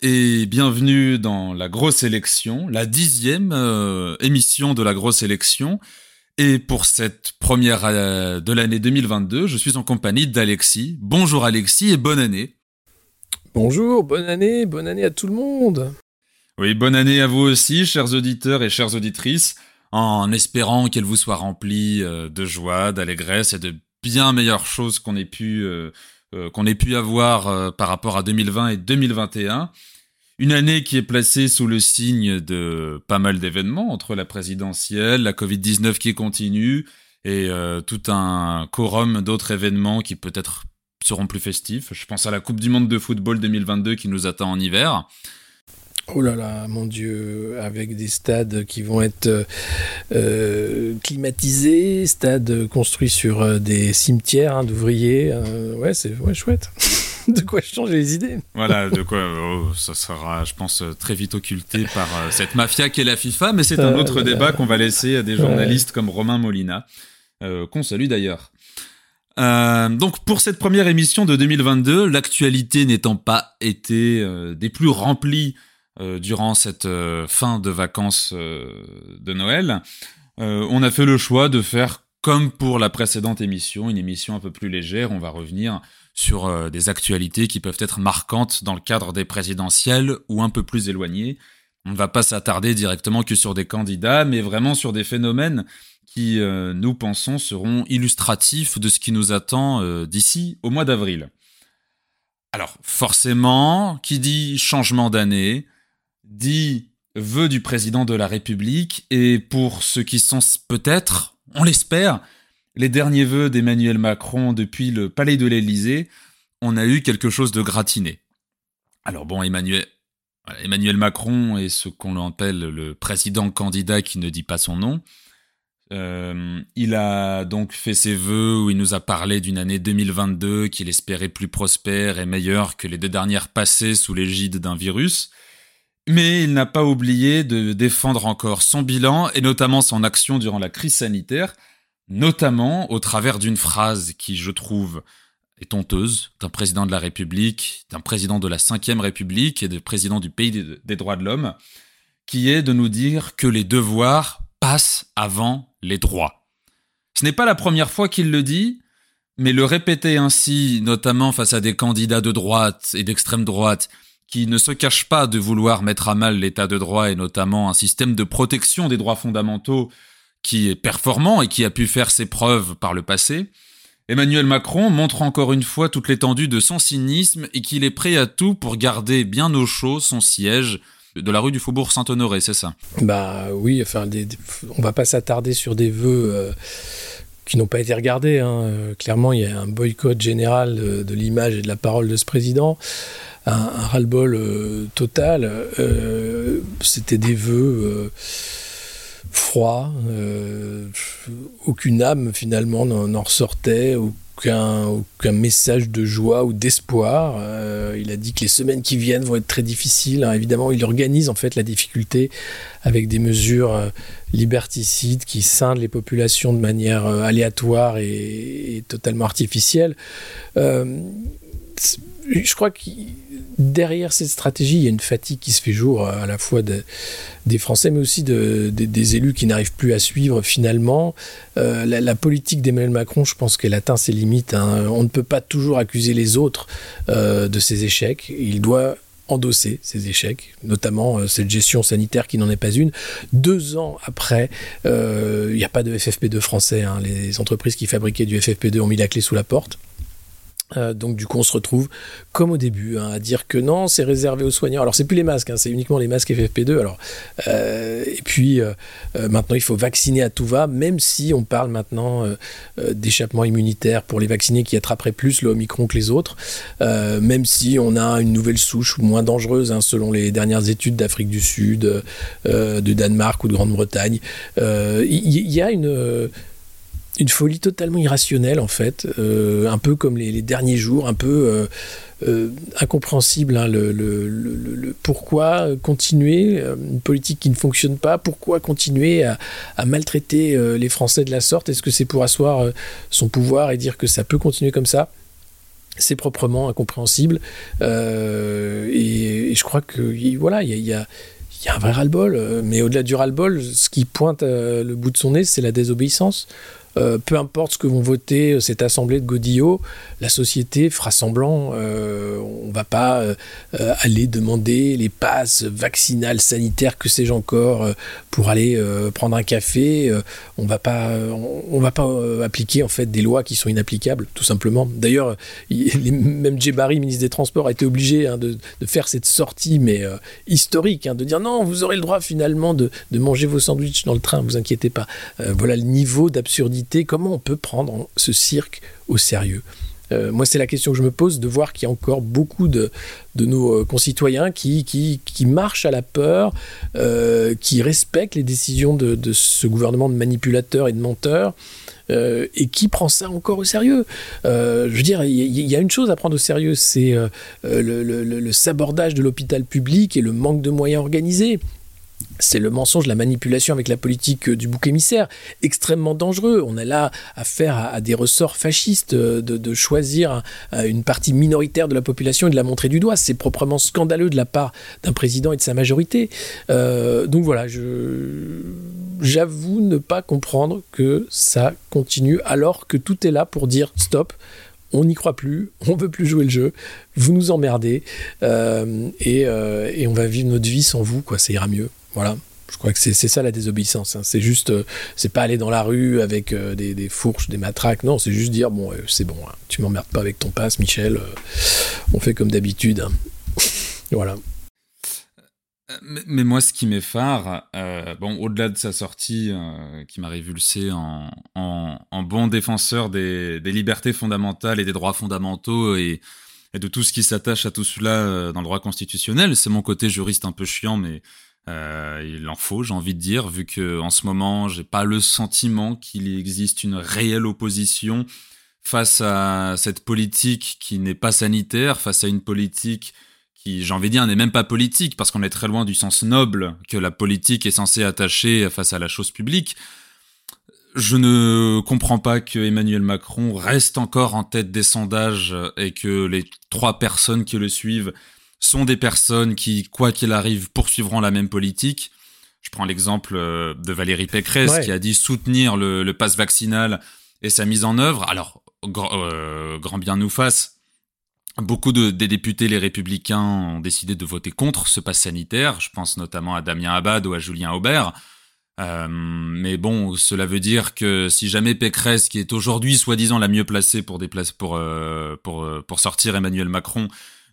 Et bienvenue dans la grosse élection, la dixième euh, émission de la grosse élection. Et pour cette première euh, de l'année 2022, je suis en compagnie d'Alexis. Bonjour Alexis et bonne année. Bonjour, bonne année, bonne année à tout le monde. Oui, bonne année à vous aussi, chers auditeurs et chères auditrices, en espérant qu'elle vous soit remplie euh, de joie, d'allégresse et de bien meilleures choses qu'on ait pu qu'on ait pu avoir euh, par rapport à 2020 et 2021. Une année qui est placée sous le signe de pas mal d'événements entre la présidentielle, la Covid-19 qui continue et euh, tout un quorum d'autres événements qui peut-être seront plus festifs. Je pense à la Coupe du Monde de football 2022 qui nous attend en hiver. Oh là là, mon Dieu, avec des stades qui vont être euh, climatisés, stades construits sur euh, des cimetières hein, d'ouvriers. Euh, ouais, c'est ouais, chouette. de quoi changer les idées. Voilà, de quoi oh, ça sera, je pense, très vite occulté par cette mafia qu'est la FIFA, mais c'est un autre débat qu'on va laisser à des journalistes comme Romain Molina, qu'on salue d'ailleurs. donc pour cette première émission de 2022, l'actualité n'étant pas été des plus remplies euh, durant cette euh, fin de vacances euh, de Noël, on a fait le choix de faire comme pour la précédente émission, une émission un peu plus légère. On va revenir sur des actualités qui peuvent être marquantes dans le cadre des présidentielles ou un peu plus éloignées. On ne va pas s'attarder directement que sur des candidats, mais vraiment sur des phénomènes qui, nous pensons, seront illustratifs de ce qui nous attend d'ici au mois d'avril. Alors, forcément, qui dit changement d'année, dit vœux du président de la République et pour ceux qui sont peut-être, on l'espère, les derniers vœux d'Emmanuel Macron depuis le palais de l'Élysée, on a eu quelque chose de gratiné. Alors bon, Emmanuel, Emmanuel Macron est ce qu'on appelle le président candidat qui ne dit pas son nom. Euh, il a donc fait ses vœux où il nous a parlé d'une année 2022 qu'il espérait plus prospère et meilleure que les deux dernières passées sous l'égide d'un virus. Mais il n'a pas oublié de défendre encore son bilan et notamment son action durant la crise sanitaire, notamment au travers d'une phrase qui, je trouve, est honteuse d'un président de la République, d'un président de la Ve République et de président du pays des droits de l'homme, qui est de nous dire que les devoirs passent avant les droits. Ce n'est pas la première fois qu'il le dit, mais le répéter ainsi, notamment face à des candidats de droite et d'extrême droite, qui ne se cache pas de vouloir mettre à mal l'état de droit et notamment un système de protection des droits fondamentaux qui est performant et qui a pu faire ses preuves par le passé, Emmanuel Macron montre encore une fois toute l'étendue de son cynisme et qu'il est prêt à tout pour garder bien au chaud son siège de la rue du Faubourg Saint-Honoré, c'est ça? Bah oui, enfin, des, on va pas s'attarder sur des vœux euh, qui n'ont pas été regardés. Hein. Euh, clairement, il y a un boycott général de l'image et de la parole de ce président un, ras-le-bol euh, total. Euh, c'était des vœux euh, froids, aucune âme finalement n'en ressortait, aucun, message de joie ou d'espoir. il a dit que les semaines qui viennent vont être très difficiles. Hein. Évidemment, il organise en fait la difficulté avec des mesures liberticides qui scindent les populations de manière aléatoire et totalement artificielle. Je crois qu'il derrière cette stratégie, il y a une fatigue qui se fait jour à la fois des Français, mais aussi des élus qui n'arrivent plus à suivre finalement. Euh, la, politique d'Emmanuel Macron, je pense qu'elle atteint ses limites. Hein. On ne peut pas toujours accuser les autres euh, de ses échecs. Il doit endosser ses échecs, notamment euh, cette gestion sanitaire qui n'en est pas une. Deux ans après, il n'y a pas de FFP2 français. Hein. Les entreprises qui fabriquaient du FFP2 ont mis la clé sous la porte. Euh, donc du coup on se retrouve comme au début hein, à dire que non c'est réservé aux soignants. Alors c'est plus les masques hein, c'est uniquement les masques FFP2 alors euh, et puis euh, maintenant il faut vacciner à tout va même si on parle maintenant d'échappement immunitaire pour les vaccinés qui attraperaient plus le Omicron que les autres. Même si on a une nouvelle souche moins dangereuse hein, selon les dernières études d'Afrique du Sud de Danemark ou de Grande-Bretagne. Il y, a une une folie totalement irrationnelle en fait, euh, un peu comme les, derniers jours, un peu euh, euh, incompréhensible. Hein, pourquoi continuer une politique qui ne fonctionne pas Pourquoi continuer à, maltraiter les Français de la sorte? Est-ce que c'est pour asseoir son pouvoir et dire que ça peut continuer comme ça? C'est proprement incompréhensible. Et je crois que voilà, il y a, un vrai ras-le-bol. Mais au-delà du ras-le-bol, ce qui pointe le bout de son nez, c'est la désobéissance. Euh, peu importe ce que vont voter euh, cette assemblée de Godillot, la société fera semblant. Euh, on ne va pas aller demander les passes vaccinales, sanitaires, que sais-je encore, pour aller prendre un café. on va pas, on, va pas appliquer en fait des lois qui sont inapplicables, tout simplement. D'ailleurs, même Djebari, ministre des Transports, a été obligé hein, de, faire cette sortie, mais historique, hein, de dire non, vous aurez le droit finalement de, de manger vos sandwichs dans le train, vous inquiétez pas. voilà le niveau d'absurdité comment on peut prendre ce cirque au sérieux euh, moi, c'est la question que je me pose de voir qu'il y a encore beaucoup de, nos euh, concitoyens qui, qui, marchent à la peur, euh, qui respectent les décisions de, ce gouvernement de manipulateurs et de menteurs. et qui prend ça encore au sérieux. je veux dire, il y, a une chose à prendre au sérieux, c'est le, sabordage de l'hôpital public et le manque de moyens organisés c'est le mensonge, la manipulation avec la politique euh, du bouc émissaire, extrêmement dangereux. On a là affaire à, des ressorts fascistes euh, de, choisir une partie minoritaire de la population et de la montrer du doigt. C'est proprement scandaleux de la part d'un président et de sa majorité. Euh, donc voilà, j'avoue ne pas comprendre que ça continue alors que tout est là pour dire stop on n'y croit plus, on veut plus jouer le jeu, vous nous emmerdez, et, et, on va vivre notre vie sans vous, quoi, ça ira mieux. Voilà. Je crois que c'est ça la désobéissance. Hein. C'est juste, euh, c'est pas aller dans la rue avec euh, des, fourches, des matraques. Non, c'est juste dire bon, euh, c'est bon, hein. tu m'emmerdes pas avec ton passe, Michel. on fait comme d'habitude. Hein. voilà. Mais, moi, ce qui m'effare, bon, au-delà de sa sortie, qui m'a révulsé en, en, bon défenseur des, libertés fondamentales et des droits fondamentaux et, et de tout ce qui s'attache à tout cela dans le droit constitutionnel, c'est mon côté juriste un peu chiant, mais euh, il en faut, j'ai envie de dire, vu que en ce moment, j'ai pas le sentiment qu'il existe une réelle opposition face à cette politique qui n'est pas sanitaire, face à une politique qui, j'ai envie de dire, n'est même pas politique, parce qu'on est très loin du sens noble que la politique est censée attacher face à la chose publique. Je ne comprends pas que Emmanuel Macron reste encore en tête des sondages et que les trois personnes qui le suivent sont des personnes qui, quoi qu'il arrive, poursuivront la même politique. Je prends l'exemple euh, de Valérie Pécresse qui a dit soutenir le, le pass vaccinal et sa mise en œuvre. Alors, euh, grand bien nous fasse. Beaucoup de, des députés, les républicains, ont décidé de voter contre ce pass sanitaire. Je pense notamment à Damien Abad ou à Julien Aubert. Euh, mais bon, cela veut dire que si jamais Pécresse, qui est aujourd'hui soi-disant la mieux placée pour, pour, pour, pour sortir Emmanuel Macron,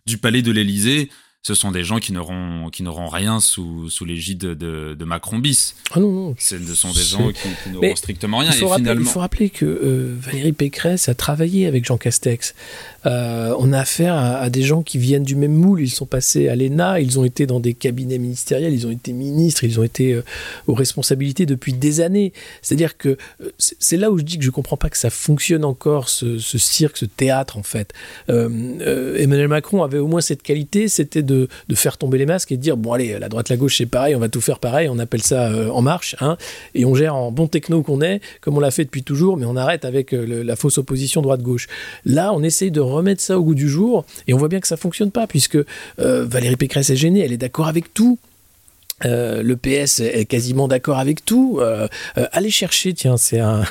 du palais de l'Élysée, ce sont des gens qui n'auront qui n'auront rien sous, sous l'égide de, de, Macron bis. Ah non, non. Ce sont des gens qui, n'auront strictement rien. Il faut, et rappeler, finalement... il faut rappeler que euh, Valérie Pécresse a travaillé avec Jean Castex. Euh, on a affaire à, des gens qui viennent du même moule. Ils sont passés à l'ENA, ils ont été dans des cabinets ministériels, ils ont été ministres, ils ont été euh, aux responsabilités depuis des années. C'est-à-dire que c'est là où je dis que je comprends pas que ça fonctionne encore, ce, ce cirque, ce théâtre en fait. Emmanuel Macron avait au moins cette qualité, c'était de de, faire tomber les masques et de dire bon allez la droite la gauche c'est pareil on va tout faire pareil on appelle ça euh, en marche hein, et on gère en bon techno qu'on est comme on l'a fait depuis toujours mais on arrête avec euh, la fausse opposition droite gauche là on essaye de remettre ça au goût du jour et on voit bien que ça fonctionne pas puisque euh, Valérie Pécresse est gênée elle est d'accord avec tout euh, le PS est quasiment d'accord avec tout. Euh, euh, allez chercher, tiens, c'est un,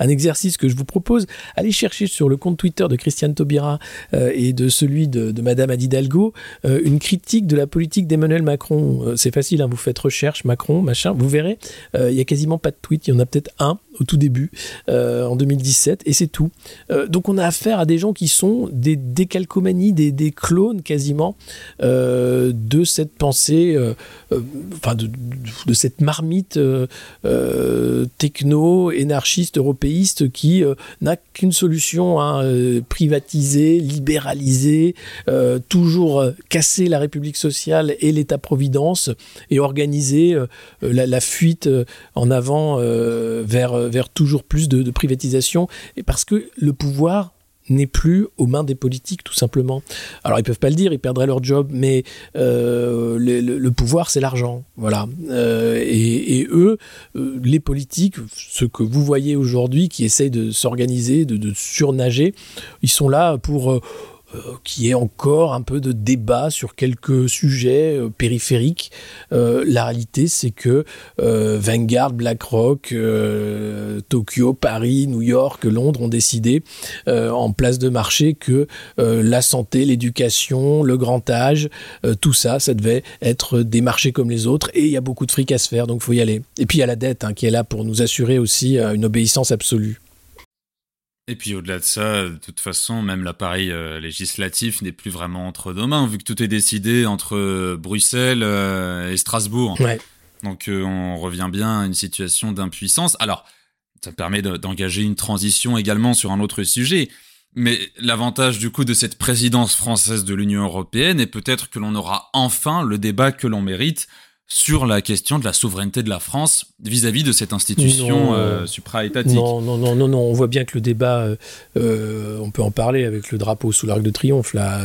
exercice que je vous propose. Allez chercher sur le compte Twitter de Christiane Taubira et de celui de, Madame Adidalgo une critique de la politique d'Emmanuel Macron. c'est facile, hein, vous faites recherche Macron, machin, vous verrez. Il y a quasiment pas de tweet, il y en a peut-être un au tout début, en 2017, et c'est tout. donc on a affaire à des gens qui sont des décalcomanies, des clones quasiment de cette pensée enfin de, cette marmite euh, euh, techno, énarchiste, européiste qui euh, n'a qu'une solution, hein, privatiser, libéraliser, toujours casser la République sociale et l'État-providence et organiser la, fuite en avant vers, vers toujours plus de, de privatisation. Et parce que le pouvoir n'est plus aux mains des politiques, tout simplement. Alors, ils peuvent pas le dire, ils perdraient leur job, mais euh, le, pouvoir, c'est l'argent. Voilà. Euh, et, eux, euh, les politiques, ce que vous voyez aujourd'hui, qui essayent de s'organiser, de, de, surnager, ils sont là pour qui est encore un peu de débat sur quelques sujets euh, périphériques. Euh, la réalité, c'est que Vanguard, BlackRock, Tokyo, Paris, New York, Londres ont décidé en place de marché que la santé, l'éducation, le grand âge, tout ça, ça devait être des marchés comme les autres. Et il y a beaucoup de fric à se faire, donc il faut y aller. Et puis il y a la dette hein, qui est là pour nous assurer aussi une obéissance absolue. Et puis au-delà de ça, de toute façon, même l'appareil euh, législatif n'est plus vraiment entre nos mains, vu que tout est décidé entre euh, Bruxelles euh, et Strasbourg. Donc on revient bien à une situation d'impuissance. Alors, ça permet d'engager une transition également sur un autre sujet. Mais l'avantage du coup de cette présidence française de l'Union européenne est peut-être que l'on aura enfin le débat que l'on mérite sur la question de la souveraineté de la France vis-à-vis de cette institution euh, supra-étatique. Non, non, non, non, non, on voit bien que le débat, euh, euh, on peut en parler avec le drapeau sous l'arc de triomphe, là,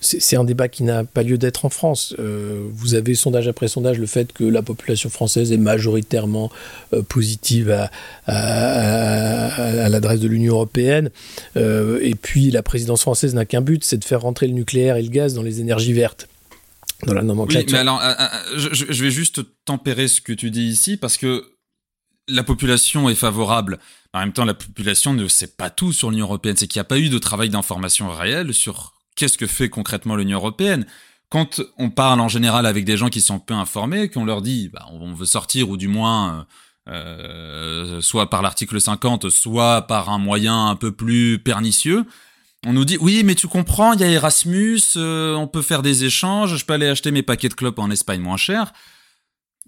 c'est un débat qui n'a pas lieu d'être en France. vous avez sondage après sondage le fait que la population française est majoritairement positive à, à l'adresse de l'Union européenne, et puis la présidence française n'a qu'un but, c'est de faire rentrer le nucléaire et le gaz dans les énergies vertes dans la nomenclature. Oui, mais alors, euh, euh, je, vais juste tempérer ce que tu dis ici parce que la population est favorable. En même temps, la population ne sait pas tout sur l'Union européenne. C'est qu'il n'y a pas eu de travail d'information réel sur qu'est-ce que fait concrètement l'Union européenne. Quand on parle en général avec des gens qui sont peu informés, qu'on leur dit bah, on veut sortir ou du moins euh, soit par l'article 50, soit par un moyen un peu plus pernicieux, on nous dit oui mais tu comprends il y a Erasmus euh, on peut faire des échanges je peux aller acheter mes paquets de clopes en Espagne moins cher.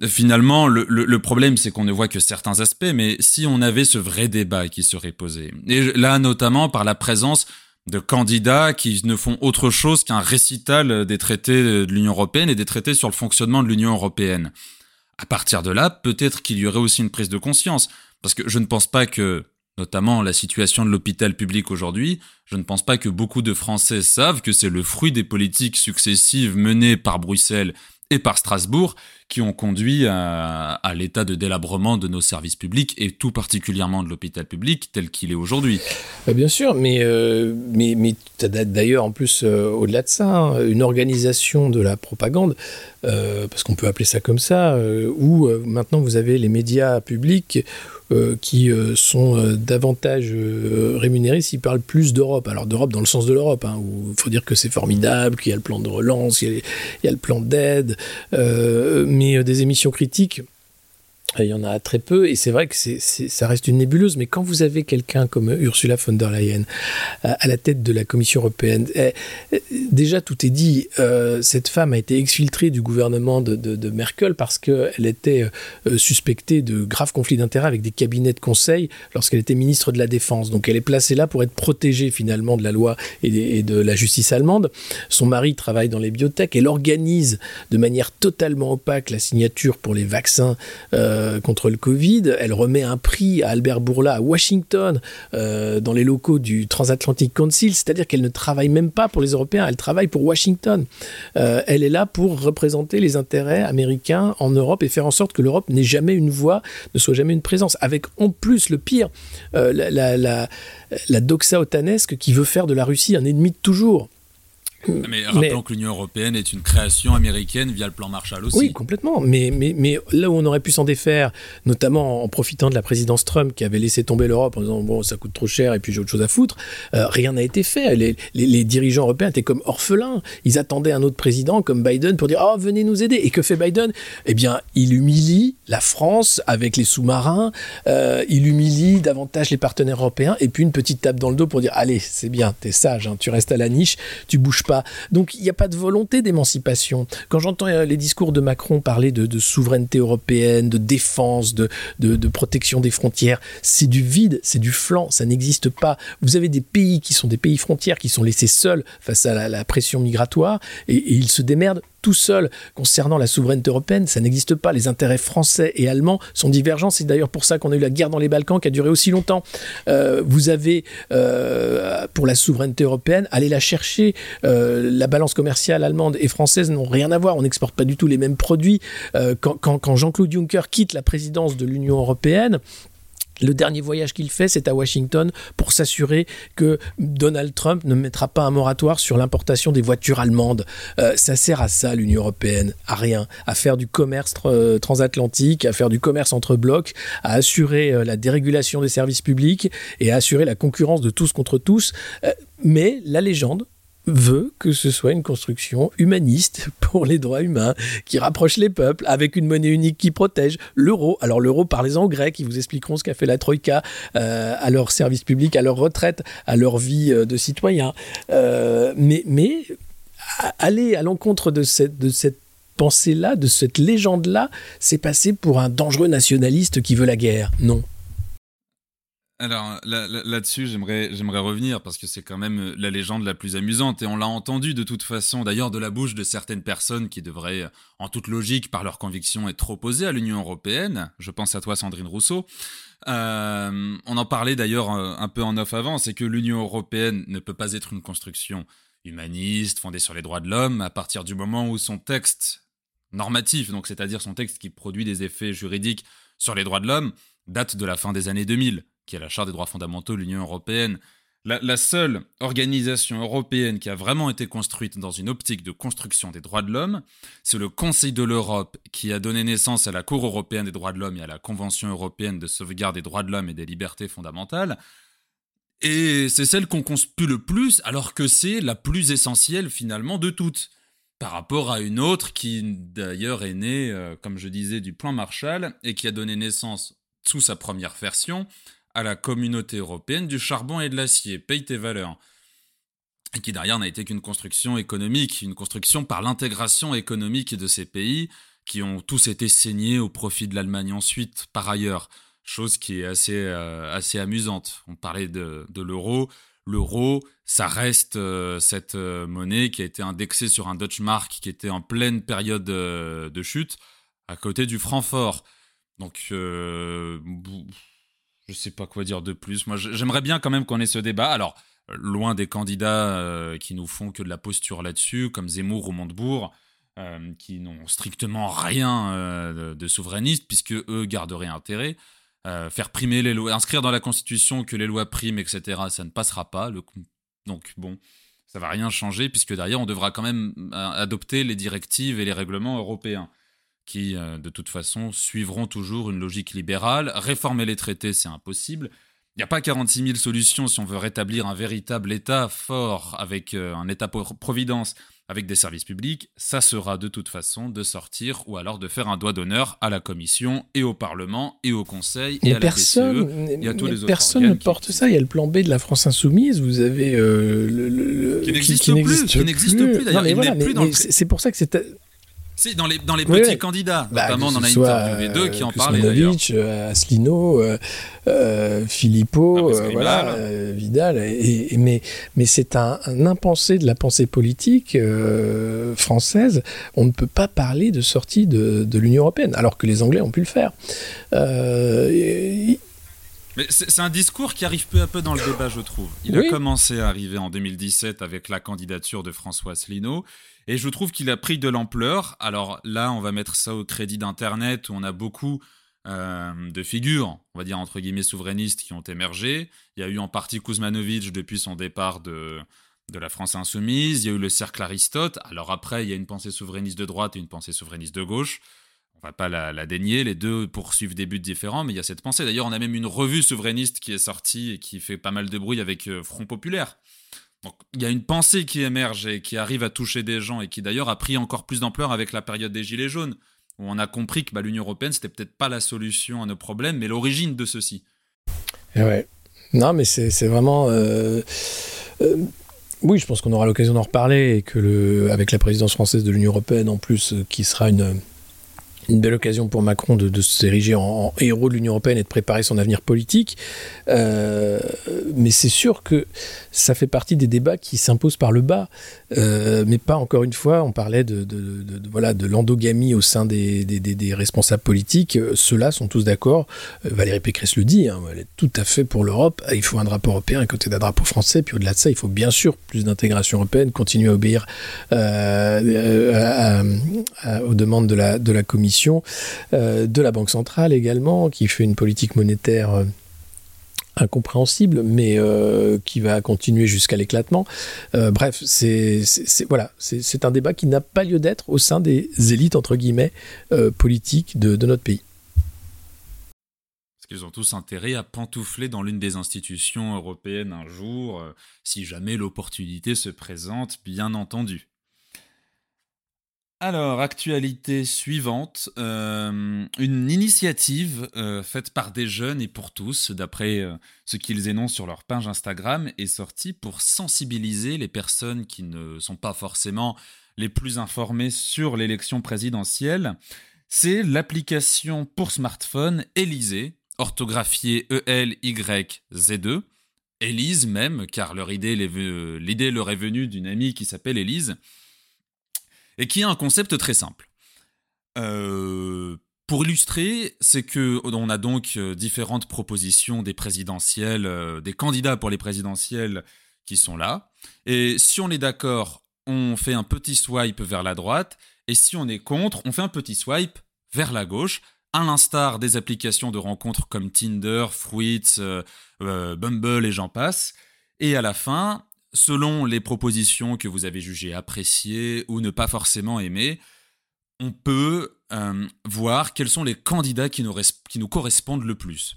Finalement le, problème c'est qu'on ne voit que certains aspects mais si on avait ce vrai débat qui serait posé et là notamment par la présence de candidats qui ne font autre chose qu'un récital des traités de l'Union européenne et des traités sur le fonctionnement de l'Union européenne. À partir de là peut-être qu'il y aurait aussi une prise de conscience parce que je ne pense pas que notamment la situation de l'hôpital public aujourd'hui, je ne pense pas que beaucoup de Français savent que c'est le fruit des politiques successives menées par Bruxelles et par Strasbourg qui ont conduit à, l'état de délabrement de nos services publics et tout particulièrement de l'hôpital public tel qu'il est aujourd'hui. Bah, bien sûr, mais, euh, mais, mais d'ailleurs en plus euh, au-delà de ça, hein, une organisation de la propagande, euh, parce qu'on peut appeler ça comme ça, où maintenant vous avez les médias publics euh, qui euh, sont euh, davantage rémunérés s'ils parlent plus d'Europe. Alors d'Europe dans le sens de l'Europe, hein, où il faut dire que c'est formidable, qu'il y a le plan de relance, il y a, le plan d'aide, mais des émissions critiques il y en a très peu, et c'est vrai que ça reste une nébuleuse, mais quand vous avez quelqu'un comme Ursula von der Leyen à, la tête de la Commission européenne, eh, eh, déjà tout est dit, euh, cette femme a été exfiltrée du gouvernement de, Merkel parce qu'elle était euh, suspectée de graves conflits d'intérêts avec des cabinets de conseil lorsqu'elle était ministre de la Défense. Donc elle est placée là pour être protégée finalement de la loi et, de la justice allemande. Son mari travaille dans les biotech, elle organise de manière totalement opaque la signature pour les vaccins. Euh, euh, contre le Covid. Elle remet un prix à Albert Bourla à Washington, euh, dans les locaux du Transatlantic Council, c'est-à-dire qu'elle ne travaille même pas pour les Européens, elle travaille pour Washington. Euh, elle est là pour représenter les intérêts américains en Europe et faire en sorte que l'Europe n'ait jamais une voix, ne soit jamais une présence. Avec en plus le pire, la, la, la doxa otanesque qui veut faire de la Russie un ennemi de toujours. Mais rappelons que l'Union européenne est une création américaine via le plan Marshall aussi. Oui, complètement. Mais, mais, mais là où on aurait pu s'en défaire, notamment en profitant de la présidence Trump qui avait laissé tomber l'Europe en disant bon, ça coûte trop cher et puis j'ai autre chose à foutre, euh, rien n'a été fait. Les, les, dirigeants européens étaient comme orphelins. Ils attendaient un autre président comme Biden pour dire oh, venez nous aider. Et que fait Biden? Eh bien, il humilie la France avec les sous-marins, euh, il humilie davantage les partenaires européens et puis une petite tape dans le dos pour dire allez, c'est bien, t'es sage, hein, tu restes à la niche, tu bouges pas donc il n'y a pas de volonté d'émancipation. Quand j'entends euh, les discours de Macron parler de, souveraineté européenne, de défense, de, protection des frontières, c'est du vide, c'est du flanc, ça n'existe pas. Vous avez des pays qui sont des pays frontières, qui sont laissés seuls face à la, pression migratoire, et ils se démerdent tout seul concernant la souveraineté européenne, ça n'existe pas. Les intérêts français et allemands sont divergents. C'est d'ailleurs pour ça qu'on a eu la guerre dans les Balkans qui a duré aussi longtemps. Euh, vous avez, euh, pour la souveraineté européenne, allez la chercher. Euh, la balance commerciale allemande et française n'ont rien à voir. On n'exporte pas du tout les mêmes produits. quand, quand Jean-Claude Juncker quitte la présidence de l'Union européenne, Le dernier voyage qu'il fait, c'est à Washington pour s'assurer que Donald Trump ne mettra pas un moratoire sur l'importation des voitures allemandes. Euh, ça sert à ça, l'Union européenne, à rien, à faire du commerce euh, transatlantique, à faire du commerce entre blocs, à assurer euh, la dérégulation des services publics et à assurer la concurrence de tous contre tous. mais la légende veut que ce soit une construction humaniste pour les droits humains, qui rapproche les peuples, avec une monnaie unique qui protège l'euro. Alors l'euro, parlez-en grec, qui vous expliqueront ce qu'a fait la Troïka euh, à leur service public, à leur retraite, à leur vie euh, de citoyen. Euh, mais, mais aller à l'encontre de cette, de cette pensée-là, de cette légende-là, c'est passer pour un dangereux nationaliste qui veut la guerre. Non. Alors là-dessus, j'aimerais j'aimerais revenir parce que c'est quand même euh, la légende la plus amusante et on l'a entendu de toute façon, d'ailleurs de la bouche de certaines personnes qui devraient, en toute logique, par leur conviction, être opposées à l'Union européenne. Je pense à toi, Sandrine Rousseau. Euh, on en parlait d'ailleurs euh, un peu en off avant, c'est que l'Union européenne ne peut pas être une construction humaniste, fondée sur les droits de l'homme, à partir du moment où son texte normatif, donc c'est-à-dire son texte qui produit des effets juridiques sur les droits de l'homme, date de la fin des années 2000 qui est la Charte des droits fondamentaux de l'Union européenne, la, seule organisation européenne qui a vraiment été construite dans une optique de construction des droits de l'homme, c'est le Conseil de l'Europe qui a donné naissance à la Cour européenne des droits de l'homme et à la Convention européenne de sauvegarde des droits de l'homme et des libertés fondamentales. Et c'est celle qu'on construit le plus, alors que c'est la plus essentielle finalement de toutes, par rapport à une autre qui d'ailleurs est née, euh, comme je disais, du plan Marshall et qui a donné naissance sous sa première version à la communauté européenne du charbon et de l'acier, paye tes valeurs. Et qui derrière n'a été qu'une construction économique, une construction par l'intégration économique de ces pays qui ont tous été saignés au profit de l'Allemagne ensuite, par ailleurs. Chose qui est assez, euh, assez amusante. On parlait de, l'euro. L'euro, ça reste euh, cette euh, monnaie qui a été indexée sur un Deutsche Mark qui était en pleine période de chute, à côté du franc fort. Donc, je sais pas quoi dire de plus. Moi, j'aimerais bien quand même qu'on ait ce débat. Alors, loin des candidats euh, qui nous font que de la posture là-dessus, comme Zemmour ou Montebourg, euh, qui n'ont strictement rien euh, de, souverainiste, puisque eux garderaient intérêt. faire primer les lois, inscrire dans la Constitution que les lois priment, etc., ça ne passera pas. Donc, bon, ça va rien changer, puisque derrière, on devra quand même adopter les directives et les règlements européens qui, euh, de toute façon, suivront toujours une logique libérale. Réformer les traités, c'est impossible. Il n'y a pas 46 000 solutions si on veut rétablir un véritable État fort, avec euh, un État-providence, avec des services publics. Ça sera de toute façon de sortir ou alors de faire un doigt d'honneur à la Commission et au Parlement et au Conseil et, à personne, la et à tous les Personne ne porte ça. Il y a le plan B de la France Insoumise. Vous avez euh, le, qui n'existe plus. Qui n'existe plus, d'ailleurs. C'est pour ça que c'est si, dans les, dans les petits candidats, bah, notamment on en a interviewé deux qui en parlaient d'ailleurs. Euh, Asselineau, euh, euh, Philippot, voilà, Vidal. Et, mais mais c'est un, impensé de la pensée politique française. On ne peut pas parler de sortie de, de l'Union européenne, alors que les Anglais ont pu le faire. Mais c'est un discours qui arrive peu à peu dans le débat, je trouve. Il a commencé à arriver en 2017 avec la candidature de François Asselineau. Et je trouve qu'il a pris de l'ampleur. Alors là, on va mettre ça au crédit d'Internet, où on a beaucoup euh, de figures, on va dire entre guillemets souverainistes, qui ont émergé. Il y a eu en partie Kuzmanovic depuis son départ de, de la France insoumise. Il y a eu le cercle Aristote. Alors après, il y a une pensée souverainiste de droite et une pensée souverainiste de gauche. On va pas la, la, dénier, les deux poursuivent des buts différents, mais il y a cette pensée. D'ailleurs, on a même une revue souverainiste qui est sortie et qui fait pas mal de bruit avec euh, Front Populaire. Donc il y a une pensée qui émerge et qui arrive à toucher des gens et qui d'ailleurs a pris encore plus d'ampleur avec la période des Gilets jaunes, où on a compris que bah, l'Union européenne, c'était peut-être pas la solution à nos problèmes, mais l'origine de ceux-ci. Eh ouais. Non, mais c'est vraiment... Euh, euh, oui, je pense qu'on aura l'occasion d'en reparler et que avec la présidence française de l'Union européenne en plus, qui sera une, une belle occasion pour Macron de, s'ériger en, héros de l'Union européenne et de préparer son avenir politique. Euh, mais c'est sûr que ça fait partie des débats qui s'imposent par le bas. Euh, mais pas encore une fois, on parlait de, voilà, de l'endogamie au sein des, des, responsables politiques. Ceux-là sont tous d'accord. Euh, Valérie Pécresse le dit, hein, elle est tout à fait pour l'Europe. Il faut un drapeau européen à côté d'un drapeau français. Puis au-delà de ça, il faut bien sûr plus d'intégration européenne, continuer à obéir aux demandes de la, de la Commission euh, de la Banque centrale également, qui fait une politique monétaire euh, incompréhensible, mais euh, qui va continuer jusqu'à l'éclatement. Bref, c'est voilà, c'est un débat qui n'a pas lieu d'être au sein des élites entre guillemets politiques de, de, notre pays. Parce qu'ils ont tous intérêt à pantoufler dans l'une des institutions européennes un jour, si jamais l'opportunité se présente, bien entendu. Alors, actualité suivante, euh, une initiative euh, faite par des jeunes et pour tous, d'après euh, ce qu'ils énoncent sur leur page Instagram, est sortie pour sensibiliser les personnes qui ne sont pas forcément les plus informées sur l'élection présidentielle. C'est l'application pour smartphone Élysée, orthographiée E-L-Y-Z-E. Élise même, car l'idée leur est venue d'une amie qui s'appelle Élise et qui a un concept très simple. Euh, pour illustrer, c'est que on a donc euh, différentes propositions des présidentielles, euh, des candidats pour les présidentielles qui sont là. Et si on est d'accord, on fait un petit swipe vers la droite. Et si on est contre, on fait un petit swipe vers la gauche, à l'instar des applications de rencontres comme Tinder, Fruits, Bumble et j'en passe. Et à la fin, selon les propositions que vous avez jugées appréciées ou ne pas forcément aimées, on peut euh, voir quels sont les candidats qui nous, correspondent le plus.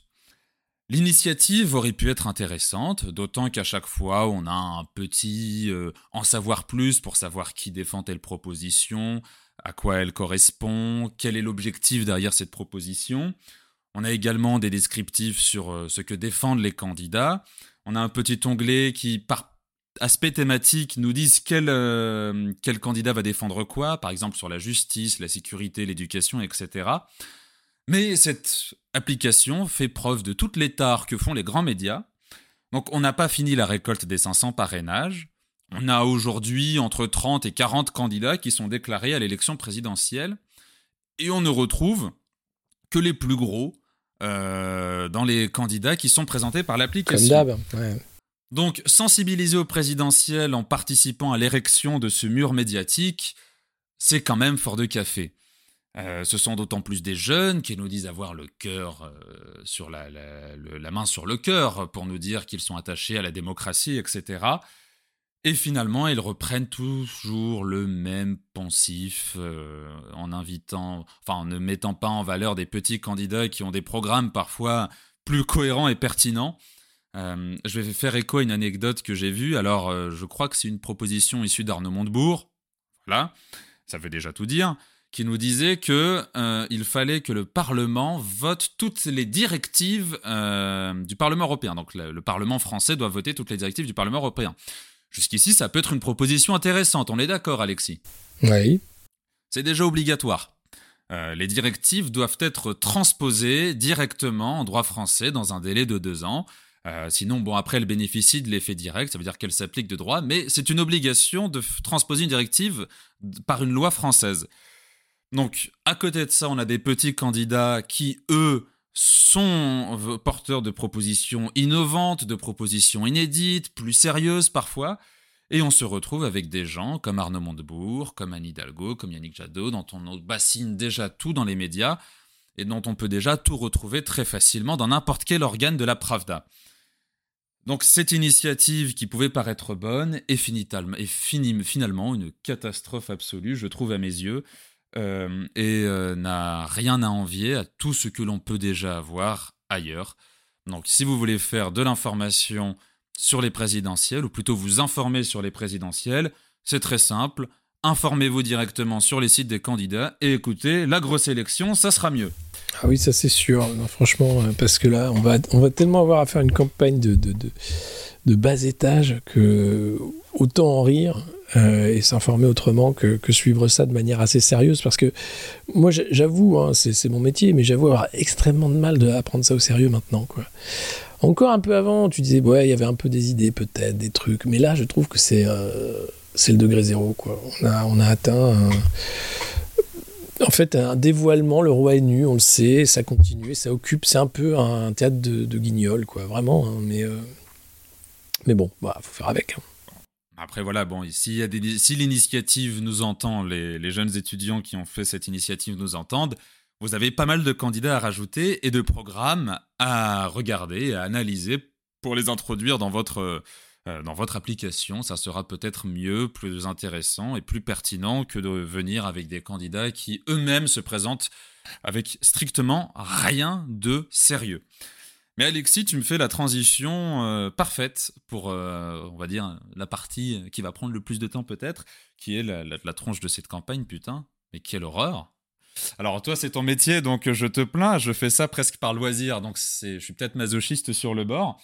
L'initiative aurait pu être intéressante, d'autant qu'à chaque fois on a un petit euh, en savoir plus pour savoir qui défend telle proposition, à quoi elle correspond, quel est l'objectif derrière cette proposition. On a également des descriptifs sur euh, ce que défendent les candidats. On a un petit onglet qui, par aspects thématiques nous disent quel, euh, quel candidat va défendre quoi, par exemple sur la justice, la sécurité, l'éducation, etc. Mais cette application fait preuve de tout l'état que font les grands médias. Donc on n'a pas fini la récolte des 500 parrainages. On a aujourd'hui entre 30 et 40 candidats qui sont déclarés à l'élection présidentielle. Et on ne retrouve que les plus gros euh, dans les candidats qui sont présentés par l'application. Comme d'hab, donc, sensibiliser au présidentiel en participant à l'érection de ce mur médiatique, c'est quand même fort de café. Euh, ce sont d'autant plus des jeunes qui nous disent avoir le cœur euh, sur la, main sur le cœur pour nous dire qu'ils sont attachés à la démocratie, etc. Et finalement, ils reprennent toujours le même pensif euh, en invitant, en ne mettant pas en valeur des petits candidats qui ont des programmes parfois plus cohérents et pertinents. Euh, je vais faire écho à une anecdote que j'ai vue. Alors, euh, je crois que c'est une proposition issue d'Arnaud Montebourg. Voilà, ça veut déjà tout dire. Qui nous disait que euh, il fallait que le Parlement vote toutes les directives du Parlement européen. Donc, le, Parlement français doit voter toutes les directives du Parlement européen. Jusqu'ici, ça peut être une proposition intéressante. On est d'accord, Alexis? Oui. C'est déjà obligatoire. les directives doivent être transposées directement en droit français dans un délai de deux ans. Euh, sinon, bon, après, elle bénéficie de l'effet direct, ça veut dire qu'elle s'applique de droit, mais c'est une obligation de transposer une directive par une loi française. Donc, à côté de ça, on a des petits candidats qui, eux, sont porteurs de propositions innovantes, de propositions inédites, plus sérieuses parfois, et on se retrouve avec des gens comme Arnaud Montebourg, comme Anne Hidalgo, comme Yannick Jadot, dont on bassine déjà tout dans les médias, et dont on peut déjà tout retrouver très facilement dans n'importe quel organe de la Pravda. Donc cette initiative qui pouvait paraître bonne est, finalement une catastrophe absolue, je trouve à mes yeux, euh, et euh, n'a rien à envier à tout ce que l'on peut déjà avoir ailleurs. Donc si vous voulez faire de l'information sur les présidentielles, ou plutôt vous informer sur les présidentielles, c'est très simple. Informez-vous directement sur les sites des candidats et écoutez, la grosse élection, ça sera mieux. Ah oui, ça c'est sûr. franchement, euh, parce que là, on va, on va tellement avoir à faire une campagne de, de, de, bas étage que autant en rire euh, et s'informer autrement que, que, suivre ça de manière assez sérieuse. Parce que moi, j'avoue, hein, c'est mon métier, mais j'avoue avoir extrêmement de mal à prendre ça au sérieux maintenant. Quoi. Encore un peu avant, tu disais, ouais, il y avait un peu des idées peut-être, des trucs. Mais là, je trouve que c'est euh, c'est le degré zéro. Quoi. On, a, on a atteint en fait, un dévoilement, le roi est nu, on le sait, ça continue, ça occupe, c'est un peu un théâtre de, guignol, quoi, vraiment. Hein, mais, euh, mais bon, bah, faut faire avec. Hein. Après, voilà, bon, si, l'initiative nous entend, les, les, jeunes étudiants qui ont fait cette initiative nous entendent, vous avez pas mal de candidats à rajouter et de programmes à regarder, à analyser pour les introduire dans votre, dans votre application. Ça sera peut-être mieux, plus intéressant et plus pertinent que de venir avec des candidats qui eux-mêmes se présentent avec strictement rien de sérieux. Mais Alexis, tu me fais la transition euh, parfaite pour, euh, on va dire, la partie qui va prendre le plus de temps peut-être, qui est la, la, tronche de cette campagne, putain. Mais quelle horreur alors toi, c'est ton métier, donc je te plains, je fais ça presque par loisir, donc je suis peut-être masochiste sur le bord,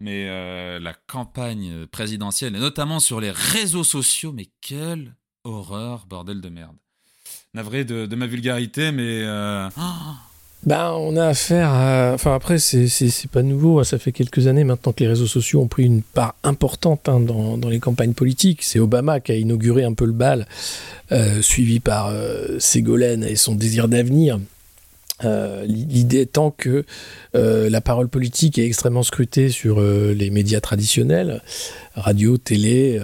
mais euh, la campagne présidentielle, et notamment sur les réseaux sociaux, mais quelle horreur, bordel de merde. Navré de, ma vulgarité, mais... Ben, on a affaire à. Enfin, après, c'est pas nouveau. Hein. Ça fait quelques années maintenant que les réseaux sociaux ont pris une part importante hein, dans, dans, les campagnes politiques. C'est Obama qui a inauguré un peu le bal, euh, suivi par euh, Ségolène et son désir d'avenir. Euh, l'idée étant que euh, la parole politique est extrêmement scrutée sur euh, les médias traditionnels, radio, télé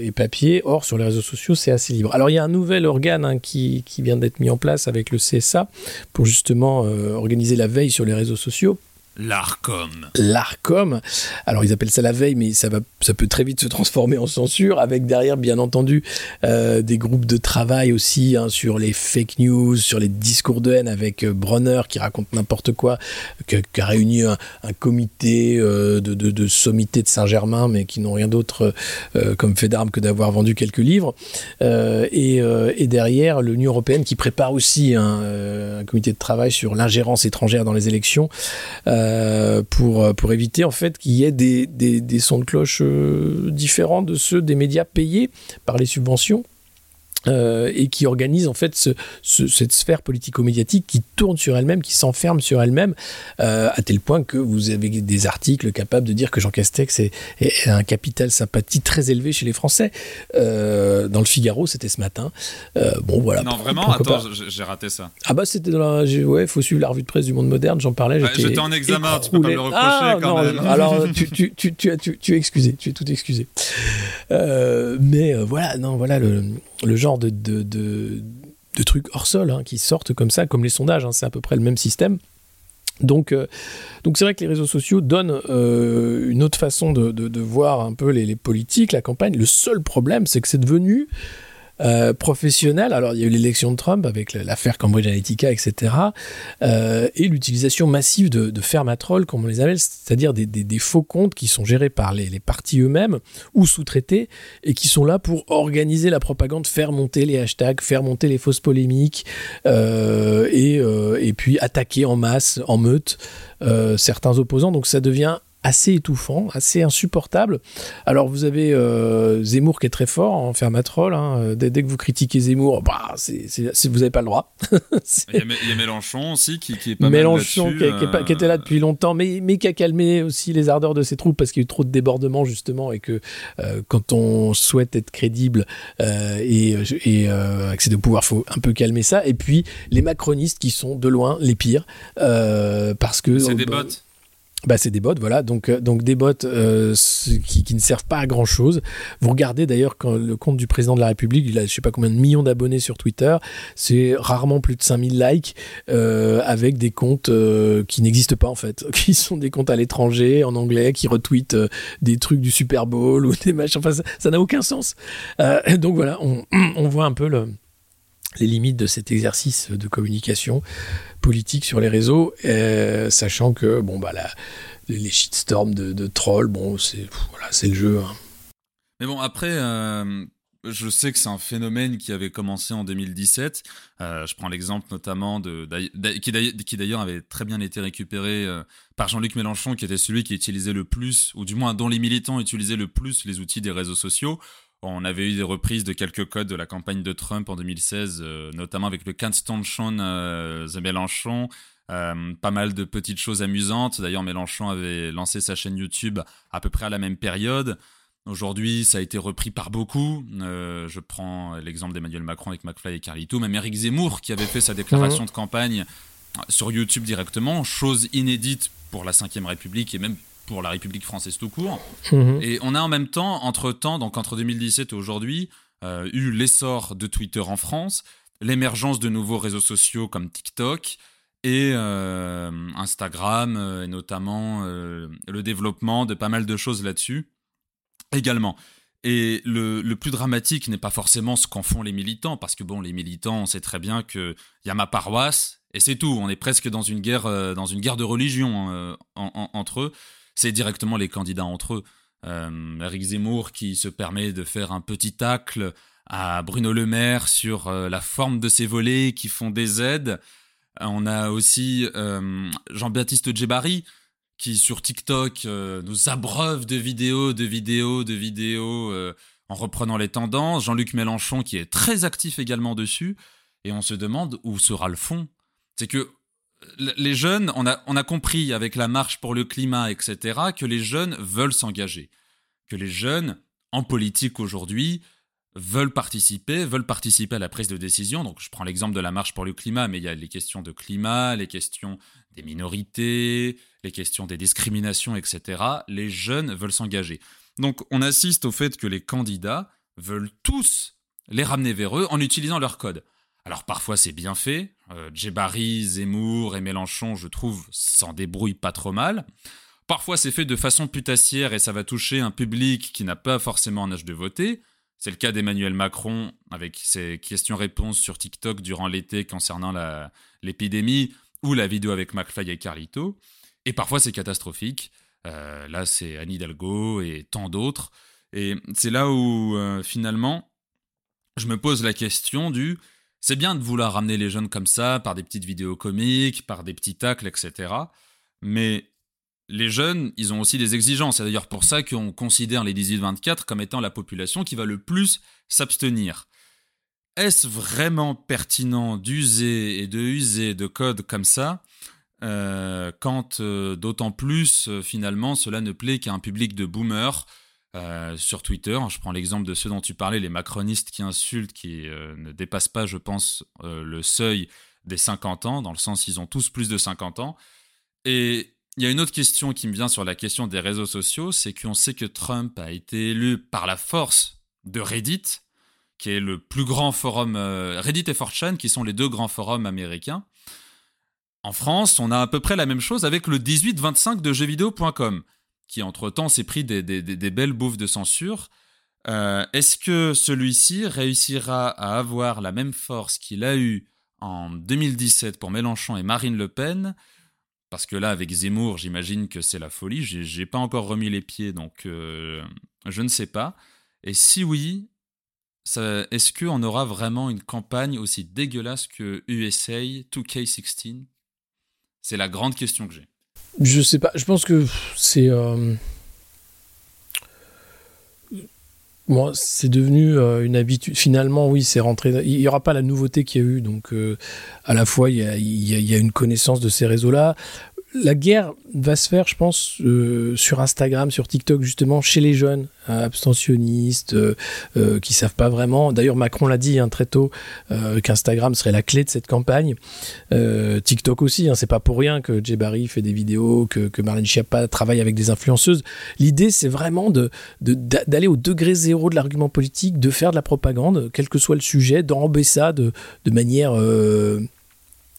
et papier. Or, sur les réseaux sociaux, c'est assez libre. Alors, il y a un nouvel organe hein, qui, qui, vient d'être mis en place avec le CSA pour justement organiser la veille sur les réseaux sociaux. L'ARCOM. L'ARCOM. Alors ils appellent ça la veille, mais ça, va, ça peut très vite se transformer en censure, avec derrière, bien entendu, euh, des groupes de travail aussi hein, sur les fake news, sur les discours de haine, avec euh, Bronner qui raconte n'importe quoi, qui, a réuni un, comité euh, de, de, de, sommité de Saint-Germain, mais qui n'ont rien d'autre comme fait d'armes que d'avoir vendu quelques livres. Et, derrière, l'Union européenne qui prépare aussi un, comité de travail sur l'ingérence étrangère dans les élections. Pour, pour éviter en fait qu'il y ait des sons de cloche euh, différents de ceux des médias payés par les subventions. Euh, et qui organise en fait ce, cette sphère politico-médiatique qui tourne sur elle-même, qui s'enferme sur elle-même, euh, à tel point que vous avez des articles capables de dire que Jean Castex est, un capital sympathie très élevé chez les Français. Euh, dans le Figaro, c'était ce matin. bon, voilà. Non, vraiment Attends, j'ai raté ça. Ah bah c'était dans la... Ouais, faut suivre la revue de presse du Monde Moderne, j'en parlais. J'étais en examen, tu peux pas me le reprocher ah, quand même. Alors, tu, tu, tu, tu, tu, tu es excusé, tu es tout excusé. mais voilà, non, voilà le, le genre de, de, trucs hors sol hein, qui sortent comme ça, comme les sondages, hein, c'est à peu près le même système. Donc, euh, donc c'est vrai que les réseaux sociaux donnent euh, une autre façon de, voir un peu les, politiques, la campagne. Le seul problème, c'est que c'est devenu euh, professionnel. Alors, il y a eu l'élection de Trump avec l'affaire Cambridge Analytica, etc. Euh, et l'utilisation massive de, de comme on les appelle, c'est-à-dire des, des, faux comptes qui sont gérés par les, partis eux-mêmes ou sous-traités et qui sont là pour organiser la propagande, faire monter les hashtags, faire monter les fausses polémiques euh, et, et puis attaquer en masse, en meute, certains opposants. Donc, ça devient assez étouffant, assez insupportable. Alors vous avez euh, Zemmour qui est très fort en fermatrol. Hein. Dès, dès, que vous critiquez Zemmour, bah, vous n'avez pas le droit. il, y a, Mélenchon aussi qui, est pas Mélenchon qui, qui, était là euh, depuis longtemps, mais, mais qui a calmé aussi les ardeurs de ses troupes parce qu'il y a eu trop de débordements justement et que euh, quand on souhaite être crédible et, et accéder au pouvoir, faut un peu calmer ça. Et puis les macronistes qui sont de loin les pires parce que c'est des bots bah, c'est des bots, voilà. Donc, euh, donc des bots euh, qui, ne servent pas à grand chose. Vous regardez d'ailleurs quand le compte du président de la République, il a je sais pas combien de millions d'abonnés sur Twitter, c'est rarement plus de 5000 likes euh, avec des comptes qui n'existent pas en fait, qui sont des comptes à l'étranger en anglais, qui retweetent des trucs du Super Bowl ou des machins. Enfin, ça n'a aucun sens. donc voilà, on, on voit un peu le les limites de cet exercice de communication politique sur les réseaux, euh, sachant que bon bah les shitstorms de, trolls, bon c'est voilà c'est le jeu. Hein. Mais bon après. Euh, je sais que c'est un phénomène qui avait commencé en 2017. Euh, je prends l'exemple notamment de, qui d'ailleurs avait très bien été récupéré par Jean-Luc Mélenchon, qui était celui qui utilisait le plus, ou du moins dont les militants utilisaient le plus les outils des réseaux sociaux. On avait eu des reprises de quelques codes de la campagne de Trump en 2016, euh, notamment avec le Sean euh, The Mélenchon. Euh, pas mal de petites choses amusantes. D'ailleurs, Mélenchon avait lancé sa chaîne YouTube à peu près à la même période. Aujourd'hui, ça a été repris par beaucoup. je prends l'exemple d'Emmanuel Macron avec McFly et Carlito, même Eric Zemmour qui avait fait sa déclaration de campagne sur YouTube directement, chose inédite pour la Ve République et même pour la République française tout court. Mhm. Et on a en même temps, entre temps, donc entre 2017 et aujourd'hui, euh, eu l'essor de Twitter en France. l'émergence de nouveaux réseaux sociaux comme TikTok et euh, Instagram, euh, et notamment euh, le développement de pas mal de choses là-dessus également. Et le, plus dramatique n'est pas forcément ce qu'en font les militants, parce que bon, les militants, on sait très bien qu'il y a ma paroisse, et c'est tout. On est presque dans une guerre, dans une guerre de religion entre eux. C'est directement les candidats entre eux. Eric Zemmour qui se permet de faire un petit tacle à Bruno Le Maire sur la forme de ses volets qui font des aides. On a aussi euh, Jean-Baptiste Djebari qui sur TikTok euh, nous abreuve de vidéos, de vidéos, de vidéos euh, en reprenant les tendances. Jean-Luc Mélenchon qui est très actif également dessus. Et on se demande où sera le fond. C'est que les jeunes, on a, compris avec la marche pour le climat, etc., que les jeunes veulent s'engager. Que les jeunes, en politique aujourd'hui, veulent participer, veulent participer à la prise de décision. Donc je prends l'exemple de la marche pour le climat, mais il y a les questions de climat, les questions des minorités, les questions des discriminations, etc. Les jeunes veulent s'engager. Donc on assiste au fait que les candidats veulent tous les ramener vers eux en utilisant leur code. Alors parfois c'est bien fait, euh, Djebari, Zemmour et Mélenchon, je trouve, s'en débrouillent pas trop mal. Parfois c'est fait de façon putassière et ça va toucher un public qui n'a pas forcément un âge de voter. C'est le cas d'Emmanuel Macron avec ses questions-réponses sur TikTok durant l'été concernant l'épidémie ou la vidéo avec McFly et Carlito. Et parfois c'est catastrophique. Euh, là c'est Anne Hidalgo et tant d'autres. Et c'est là où euh, finalement je me pose la question du c'est bien de vouloir ramener les jeunes comme ça par des petites vidéos comiques, par des petits tacles, etc. Mais les jeunes, ils ont aussi des exigences. C'est d'ailleurs pour ça qu'on considère les 18-24 comme étant la population qui va le plus s'abstenir. Est-ce vraiment pertinent d'user et de user de codes comme ça euh, quand euh, d'autant plus euh, finalement cela ne plaît qu'à un public de boomers sur Twitter Je prends l'exemple de ceux dont tu parlais, les macronistes qui insultent, qui ne dépassent pas, je pense, le seuil des 50 ans, dans le sens ils ont tous plus de 50 ans. Et il y a une autre question qui me vient sur la question des réseaux sociaux, c'est qu'on sait que Trump a été élu par la force de Reddit, qui est le plus grand forum, euh, Reddit et 4chan, qui sont les deux grands forums américains. En France, on a à peu près la même chose avec le 1825 de jeuxvideo.com, qui entre-temps s'est pris des, belles bouffes de censure. Euh, est-ce que celui-ci réussira à avoir la même force qu'il a eu en 2017 pour Mélenchon et Marine Le Pen? Parce que là, avec Zemmour, j'imagine que c'est la folie. J'ai pas encore remis les pieds, donc euh, je ne sais pas. Et si oui, est-ce qu'on aura vraiment une campagne aussi dégueulasse que USA 2K16 C'est la grande question que j'ai. Je sais pas. Je pense que c'est. Euh, c'est devenu euh, une habitude. Finalement, oui, c'est rentré. Il n'y aura pas la nouveauté qu'il y a eu. Donc, euh, à la fois, il y a, une connaissance de ces réseaux-là la guerre va se faire, je pense, euh, sur Instagram, sur TikTok, justement, chez les jeunes, hein, abstentionnistes, euh, euh, qui savent pas vraiment. D'ailleurs, Macron l'a dit hein, très tôt qu'Instagram serait la clé de cette campagne. TikTok aussi, hein, c'est pas pour rien que Jay Barry fait des vidéos, que, que Marlène Schiappa travaille avec des influenceuses. L'idée, c'est vraiment d'aller au degré zéro de l'argument politique, de faire de la propagande, quel que soit le sujet, d'enrober ça de manière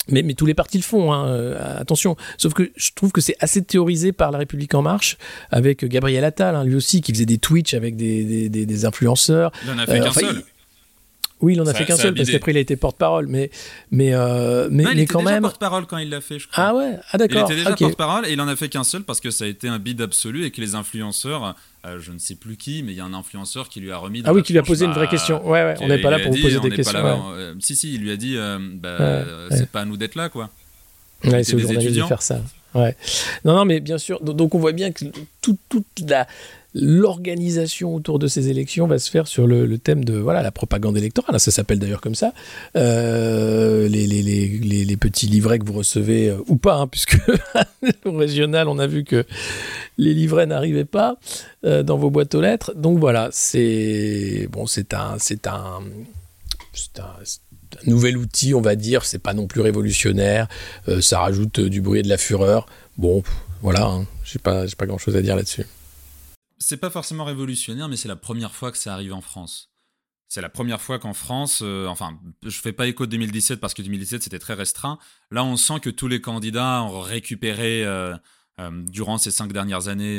mais, mais, tous les partis le font, hein, euh, attention. Sauf que je trouve que c'est assez théorisé par La République En Marche, avec Gabriel Attal, hein, lui aussi, qui faisait des Twitch avec des, des, des, influenceurs. Il en a fait euh, qu'un seul. Oui, il en a fait qu'un seul parce qu'après il a été porte-parole, mais mais euh, mais, il quand était même. porte-parole quand il l'a fait, je crois. Ah ouais, ah d'accord. Il était déjà porte-parole et il en a fait qu'un seul parce que ça a été un bid absolu et que les influenceurs, euh, je ne sais plus qui, mais il y a un influenceur qui lui a remis. ah oui, qui lui a posé une vraie question. Ouais, ouais. On n'est pas là pour vous poser des questions. Euh, si si, il lui a dit, bah, c'est pas à nous d'être là, quoi. Ouais, c'est aux journalistes de faire ça. Ouais. Non, non, mais bien sûr. Donc on voit bien que toute la l'organisation autour de ces élections va se faire sur le, thème de voilà la propagande électorale. Ça s'appelle d'ailleurs comme ça. Euh, les, les, les, les, petits livrets que vous recevez euh, ou pas, hein, puisque au régional, on a vu que les livrets n'arrivaient pas euh, dans vos boîtes aux lettres. Donc voilà, c'est bon, c'est un, c'est un, c'est un, nouvel outil, on va dire. C'est pas non plus révolutionnaire. ça rajoute du bruit et de la fureur. Bon, voilà. Hein. J'ai pas, j'ai pas grand chose à dire là-dessus c'est pas forcément révolutionnaire, mais c'est la première fois que ça arrive en France. c'est la première fois qu'en France, enfin, je fais pas écho de 2017 parce que 2017 c'était très restreint. Là, on sent que tous les candidats ont récupéré durant ces cinq dernières années,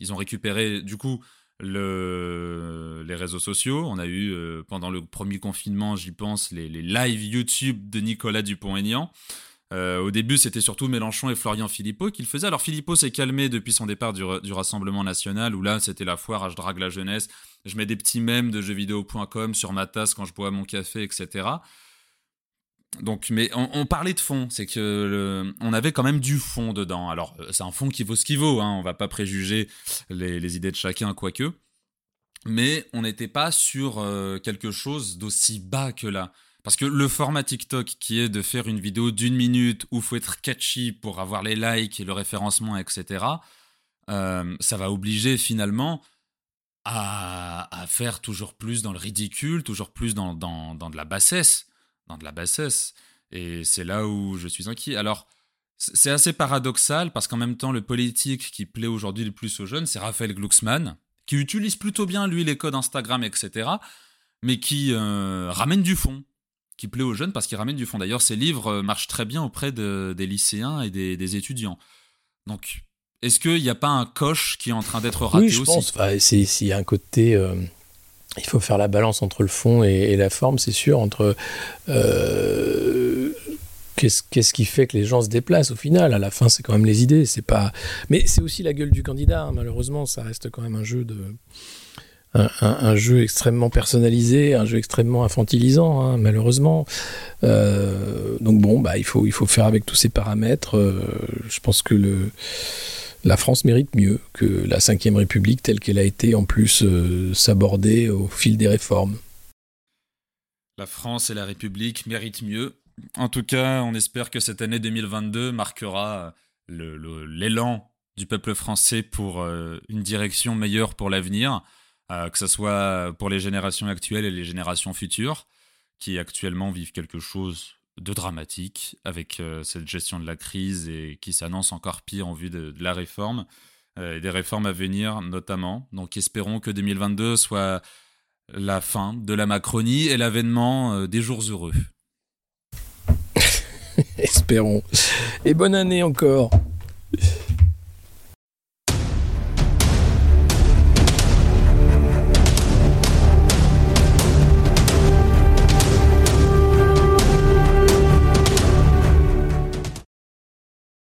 ils ont récupéré du coup le, les réseaux sociaux. On a eu, euh, pendant le premier confinement, j'y pense, les, les, YouTube de Nicolas Dupont-Aignan. Euh, au début, c'était surtout Mélenchon et Florian Philippot qui le faisaient. Alors, Philippot s'est calmé depuis son départ du, du Rassemblement National, où là, c'était la foire, je drague la jeunesse. Je mets des petits mèmes de jeuxvideo.com sur ma tasse quand je bois mon café, etc. Donc, mais on, parlait de fond, c'est que on avait quand même du fond dedans. Alors, euh, c'est un fond qui vaut ce qu'il vaut, hein, on va pas préjuger les, idées de chacun, quoique. Mais on n'était pas sur euh, quelque chose d'aussi bas que là. Parce que le format TikTok, qui est de faire une vidéo d'une minute où faut être catchy pour avoir les likes et le référencement, etc., euh, ça va obliger finalement à, faire toujours plus dans le ridicule, toujours plus dans, de la bassesse dans de la bassesse. Et c'est là où je suis inquiet. Alors, c'est assez paradoxal parce qu'en même temps, le politique qui plaît aujourd'hui le plus aux jeunes, c'est Raphaël Glucksmann, qui utilise plutôt bien, lui, les codes Instagram, etc., mais qui euh, ramène du fond, qui plaît aux jeunes parce qu'il ramène du fond. D'ailleurs, ses livres euh, marchent très bien auprès des lycéens et des, étudiants. Donc, est-ce qu'il n'y a pas un coche qui est en train d'être raté oui, je pense. S'il y a un côté. Euh, il faut faire la balance entre le fond et, la forme, c'est sûr, entre euh, qu'est-ce qui fait que les gens se déplacent au final? À la fin, c'est quand même les idées, c'est pas. Mais c'est aussi la gueule du candidat. Hein. Malheureusement, ça reste quand même un jeu de. Un, jeu extrêmement personnalisé, un jeu extrêmement infantilisant, hein, malheureusement. Euh, donc bon, bah, il, faut, faire avec tous ces paramètres. Euh, je pense que la France mérite mieux que la Ve République telle qu'elle a été en plus euh, s'aborder au fil des réformes. La France et la République méritent mieux. En tout cas, on espère que cette année 2022 marquera l'élan du peuple français pour euh, une direction meilleure pour l'avenir, euh, que ce soit pour les générations actuelles et les générations futures, qui actuellement vivent quelque chose de dramatique avec euh, cette gestion de la crise et qui s'annonce encore pire en vue de, la réforme euh, et des réformes à venir notamment. Donc espérons que 2022 soit la fin de la Macronie et l'avènement des jours heureux. espérons. Et bonne année encore.